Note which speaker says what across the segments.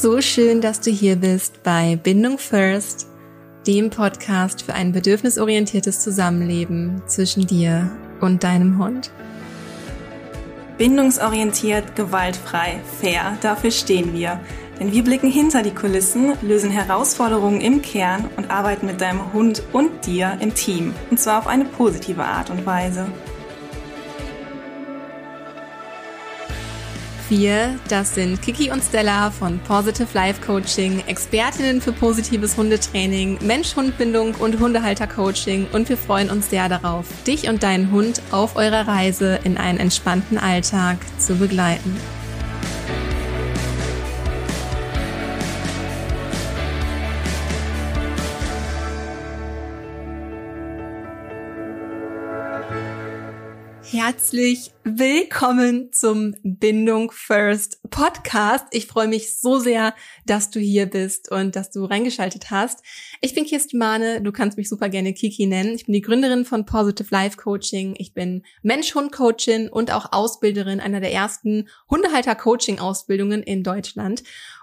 Speaker 1: so schön, dass du hier bist bei Bindung First, dem Podcast für ein bedürfnisorientiertes Zusammenleben zwischen dir und deinem Hund.
Speaker 2: Bindungsorientiert, gewaltfrei, fair, dafür stehen wir. Denn wir blicken hinter die Kulissen, lösen Herausforderungen im Kern und arbeiten mit deinem Hund und dir im Team. Und zwar auf eine positive Art und Weise.
Speaker 1: Wir, das sind Kiki und Stella von Positive Life Coaching, Expertinnen für positives Hundetraining, Mensch-Hund-Bindung und Hundehalter-Coaching und wir freuen uns sehr darauf, dich und deinen Hund auf eurer Reise in einen entspannten Alltag zu begleiten. Herzlich willkommen zum Bindung First Podcast. Ich freue mich so sehr, dass du hier bist und dass du reingeschaltet hast. Ich bin Kirsten Mahne, du kannst mich super gerne Kiki nennen. Ich bin die Gründerin von Positive Life Coaching. Ich bin Mensch-Hund-Coachin und auch Ausbilderin einer der ersten Hundehalter-Coaching-Ausbildungen in Deutschland.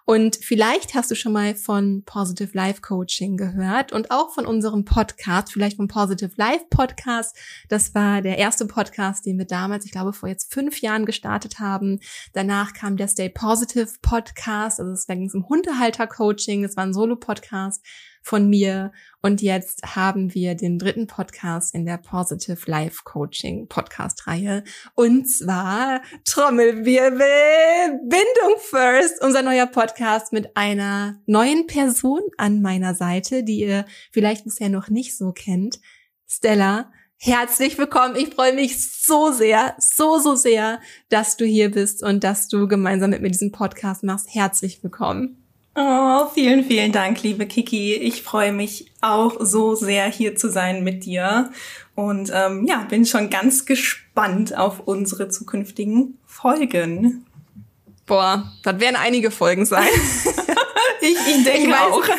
Speaker 1: Und vielleicht hast du schon mal von Positive Life Coaching gehört und auch von unserem Podcast, vielleicht vom Positive Life Podcast. Das war der erste Podcast, den wir damals, ich glaube, vor jetzt fünf Jahren gestartet haben. Danach kam der Stay Positive Podcast, also es ging um Hundehalter Coaching. Es war ein Solo-Podcast von mir. Und jetzt haben wir den dritten Podcast in der Positive Life Coaching Podcast Reihe. Und zwar Trommelwirbel, Bindung First, unser neuer Podcast mit einer neuen Person an meiner Seite, die ihr vielleicht bisher noch nicht so kennt. Stella, herzlich willkommen. Ich freue mich so sehr, so, so sehr, dass du hier bist und dass du gemeinsam mit mir diesen Podcast machst. Herzlich willkommen.
Speaker 2: Oh, vielen, vielen Dank, liebe Kiki. Ich freue mich auch so sehr, hier zu sein mit dir. Und ähm, ja, bin schon ganz gespannt auf unsere zukünftigen Folgen.
Speaker 1: Boah, das werden einige Folgen sein.
Speaker 2: ich, ich denke ich weiß, auch.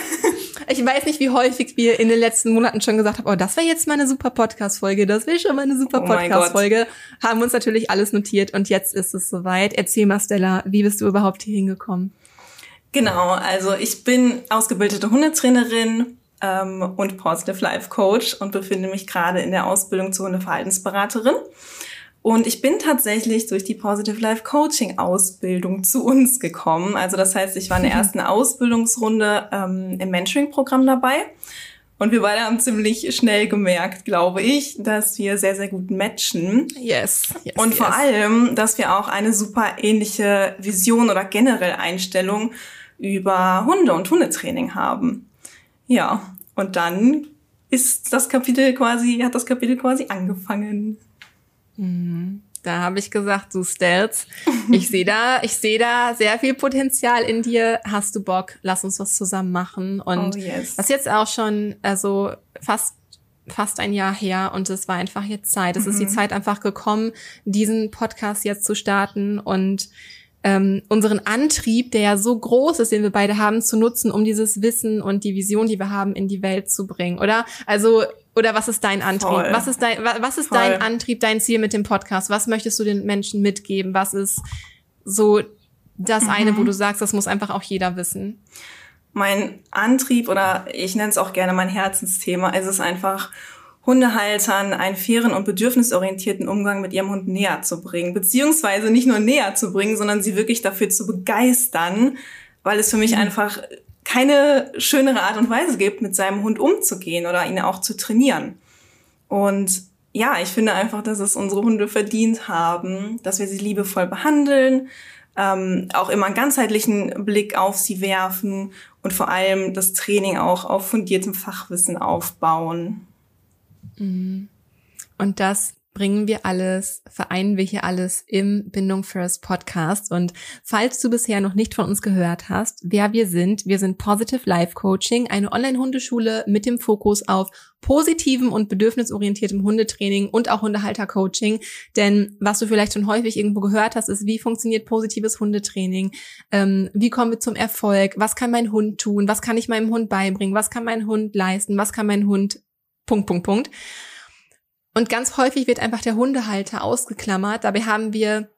Speaker 1: Ich weiß nicht, wie häufig wir in den letzten Monaten schon gesagt haben, oh, das wäre jetzt mal eine super Podcast-Folge, das wäre schon mal eine super oh Podcast-Folge. Haben uns natürlich alles notiert und jetzt ist es soweit. Erzähl mal, Stella, wie bist du überhaupt hier hingekommen?
Speaker 2: Genau, also ich bin ausgebildete Hundetrainerin ähm, und Positive Life Coach und befinde mich gerade in der Ausbildung zur Hundeverhaltensberaterin. Und ich bin tatsächlich durch die Positive Life Coaching Ausbildung zu uns gekommen. Also das heißt, ich war in der ersten Ausbildungsrunde ähm, im Mentoring-Programm dabei. Und wir beide haben ziemlich schnell gemerkt, glaube ich, dass wir sehr, sehr gut matchen.
Speaker 1: Yes.
Speaker 2: yes und vor allem, dass wir auch eine super ähnliche Vision oder generell Einstellung über Hunde und Hundetraining haben. Ja, und dann ist das Kapitel quasi, hat das Kapitel quasi angefangen.
Speaker 1: Mhm. Da habe ich gesagt, du Stelz, ich sehe da, ich sehe da sehr viel Potenzial in dir. Hast du Bock? Lass uns was zusammen machen. Und oh yes. das ist jetzt auch schon, also fast fast ein Jahr her und es war einfach jetzt Zeit. Es mhm. ist die mhm. Zeit einfach gekommen, diesen Podcast jetzt zu starten und ähm, unseren Antrieb, der ja so groß ist, den wir beide haben, zu nutzen, um dieses Wissen und die Vision, die wir haben, in die Welt zu bringen, oder? Also, oder was ist dein Antrieb? Voll. Was ist dein, was ist Voll. dein Antrieb, dein Ziel mit dem Podcast? Was möchtest du den Menschen mitgeben? Was ist so das mhm. eine, wo du sagst, das muss einfach auch jeder wissen?
Speaker 2: Mein Antrieb oder ich nenne es auch gerne mein Herzensthema, ist es einfach, Hundehaltern einen fairen und bedürfnisorientierten Umgang mit ihrem Hund näher zu bringen. Beziehungsweise nicht nur näher zu bringen, sondern sie wirklich dafür zu begeistern, weil es für mich mhm. einfach keine schönere Art und Weise gibt, mit seinem Hund umzugehen oder ihn auch zu trainieren. Und ja, ich finde einfach, dass es unsere Hunde verdient haben, dass wir sie liebevoll behandeln, ähm, auch immer einen ganzheitlichen Blick auf sie werfen und vor allem das Training auch auf fundiertem Fachwissen aufbauen.
Speaker 1: Mhm. Und das bringen wir alles, vereinen wir hier alles im Bindung First Podcast. Und falls du bisher noch nicht von uns gehört hast, wer wir sind, wir sind Positive Life Coaching, eine Online-Hundeschule mit dem Fokus auf positivem und bedürfnisorientiertem Hundetraining und auch Hundehalter-Coaching. Denn was du vielleicht schon häufig irgendwo gehört hast, ist, wie funktioniert positives Hundetraining? Ähm, wie kommen wir zum Erfolg? Was kann mein Hund tun? Was kann ich meinem Hund beibringen? Was kann mein Hund leisten? Was kann mein Hund Punkt, Punkt, Punkt. Und ganz häufig wird einfach der Hundehalter ausgeklammert. Dabei haben wir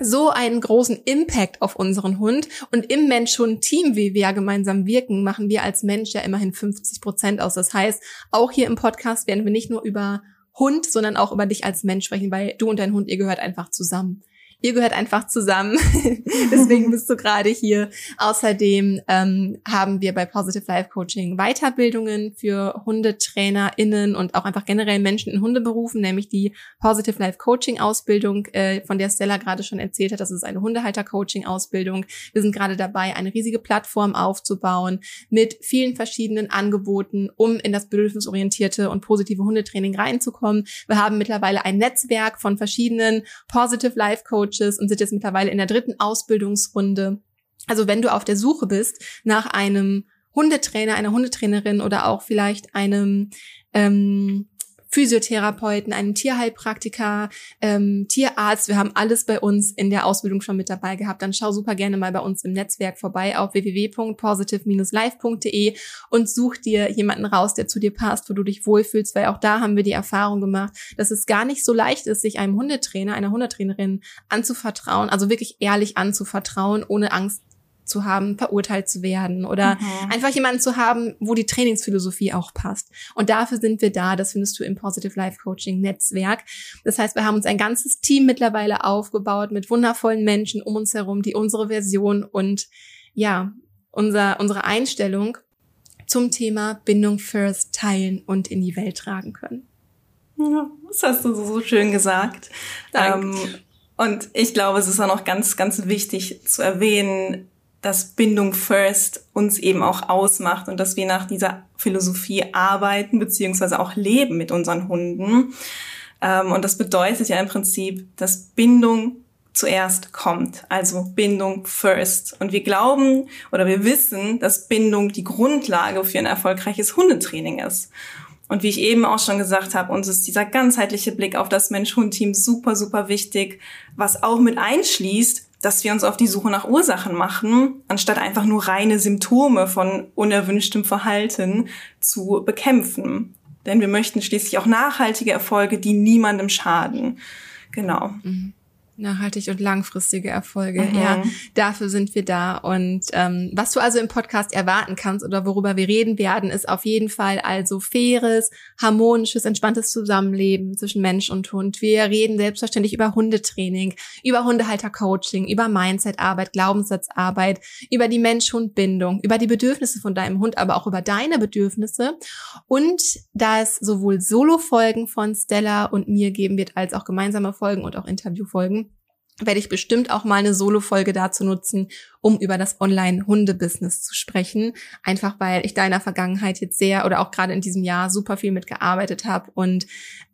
Speaker 1: so einen großen Impact auf unseren Hund. Und im Mensch-Hund-Team, wie wir ja gemeinsam wirken, machen wir als Mensch ja immerhin 50 Prozent aus. Das heißt, auch hier im Podcast werden wir nicht nur über Hund, sondern auch über dich als Mensch sprechen, weil du und dein Hund, ihr gehört einfach zusammen. Ihr gehört einfach zusammen. Deswegen bist du gerade hier. Außerdem ähm, haben wir bei Positive Life Coaching Weiterbildungen für HundetrainerInnen und auch einfach generell Menschen in Hundeberufen, nämlich die Positive Life Coaching Ausbildung, äh, von der Stella gerade schon erzählt hat. Das ist eine Hundehalter-Coaching Ausbildung. Wir sind gerade dabei, eine riesige Plattform aufzubauen mit vielen verschiedenen Angeboten, um in das bedürfnisorientierte und positive Hundetraining reinzukommen. Wir haben mittlerweile ein Netzwerk von verschiedenen Positive Life Coaching Coaches und sind jetzt mittlerweile in der dritten Ausbildungsrunde. Also wenn du auf der Suche bist nach einem Hundetrainer, einer Hundetrainerin oder auch vielleicht einem ähm, Physiotherapeuten, einen Tierheilpraktiker, ähm, Tierarzt. Wir haben alles bei uns in der Ausbildung schon mit dabei gehabt. Dann schau super gerne mal bei uns im Netzwerk vorbei auf www.positive-life.de und such dir jemanden raus, der zu dir passt, wo du dich wohlfühlst, weil auch da haben wir die Erfahrung gemacht, dass es gar nicht so leicht ist, sich einem Hundetrainer, einer Hundetrainerin anzuvertrauen, also wirklich ehrlich anzuvertrauen, ohne Angst zu haben, verurteilt zu werden oder mhm. einfach jemanden zu haben, wo die Trainingsphilosophie auch passt. Und dafür sind wir da. Das findest du im Positive Life Coaching Netzwerk. Das heißt, wir haben uns ein ganzes Team mittlerweile aufgebaut mit wundervollen Menschen um uns herum, die unsere Version und ja, unser, unsere Einstellung zum Thema Bindung First teilen und in die Welt tragen können.
Speaker 2: Ja, das hast du so schön gesagt. Ähm, und ich glaube, es ist auch noch ganz, ganz wichtig zu erwähnen, dass Bindung First uns eben auch ausmacht und dass wir nach dieser Philosophie arbeiten beziehungsweise auch leben mit unseren Hunden. Ähm, und das bedeutet ja im Prinzip, dass Bindung zuerst kommt, also Bindung first. Und wir glauben oder wir wissen, dass Bindung die Grundlage für ein erfolgreiches Hundetraining ist. Und wie ich eben auch schon gesagt habe, uns ist dieser ganzheitliche Blick auf das Mensch-Hund-Team super, super wichtig, was auch mit einschließt, dass wir uns auf die Suche nach Ursachen machen, anstatt einfach nur reine Symptome von unerwünschtem Verhalten zu bekämpfen. Denn wir möchten schließlich auch nachhaltige Erfolge, die niemandem schaden. Genau.
Speaker 1: Mhm. Nachhaltig und langfristige Erfolge. Mhm. Ja, dafür sind wir da. Und ähm, was du also im Podcast erwarten kannst oder worüber wir reden werden, ist auf jeden Fall also faires, harmonisches, entspanntes Zusammenleben zwischen Mensch und Hund. Wir reden selbstverständlich über Hundetraining, über Hundehaltercoaching, über Mindsetarbeit, Glaubenssatzarbeit, über die Mensch-Hund-Bindung, über die Bedürfnisse von deinem Hund, aber auch über deine Bedürfnisse. Und da es sowohl Solo-Folgen von Stella und mir geben wird, als auch gemeinsame Folgen und auch Interviewfolgen, werde ich bestimmt auch mal eine Solo-Folge dazu nutzen, um über das Online-Hunde-Business zu sprechen. Einfach weil ich da in der Vergangenheit jetzt sehr oder auch gerade in diesem Jahr super viel mitgearbeitet habe und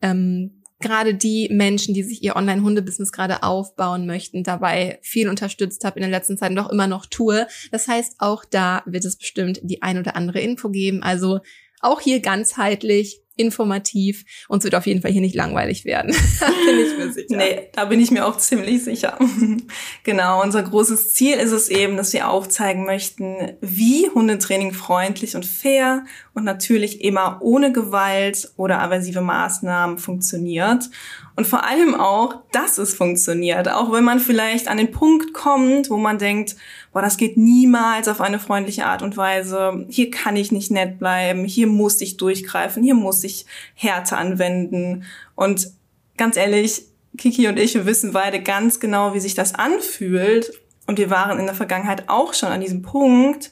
Speaker 1: ähm, gerade die Menschen, die sich ihr Online-Hunde-Business gerade aufbauen möchten, dabei viel unterstützt habe in der letzten Zeit und auch immer noch tue. Das heißt, auch da wird es bestimmt die ein oder andere Info geben. Also auch hier ganzheitlich informativ und es wird auf jeden Fall hier nicht langweilig werden.
Speaker 2: bin ich mir sicher. Nee, da bin ich mir auch ziemlich sicher. genau, unser großes Ziel ist es eben, dass wir aufzeigen möchten, wie Hundetraining freundlich und fair und natürlich immer ohne Gewalt oder aversive Maßnahmen funktioniert. Und vor allem auch, dass es funktioniert. Auch wenn man vielleicht an den Punkt kommt, wo man denkt, boah, das geht niemals auf eine freundliche Art und Weise. Hier kann ich nicht nett bleiben. Hier muss ich durchgreifen. Hier muss ich Härte anwenden. Und ganz ehrlich, Kiki und ich, wir wissen beide ganz genau, wie sich das anfühlt. Und wir waren in der Vergangenheit auch schon an diesem Punkt.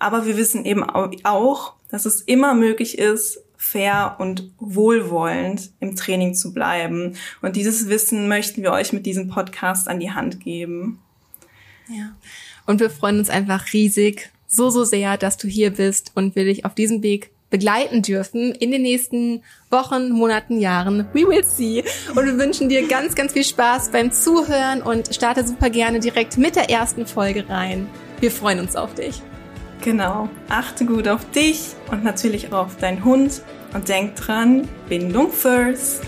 Speaker 2: Aber wir wissen eben auch, dass es immer möglich ist, fair und wohlwollend im Training zu bleiben. Und dieses Wissen möchten wir euch mit diesem Podcast an die Hand geben.
Speaker 1: Ja. Und wir freuen uns einfach riesig, so, so sehr, dass du hier bist und wir dich auf diesem Weg begleiten dürfen in den nächsten Wochen, Monaten, Jahren. We will see. Und wir wünschen dir ganz, ganz viel Spaß beim Zuhören und starte super gerne direkt mit der ersten Folge rein. Wir freuen uns auf dich.
Speaker 2: Genau. Achte gut auf dich und natürlich auch auf deinen Hund und denk dran, Bindung first.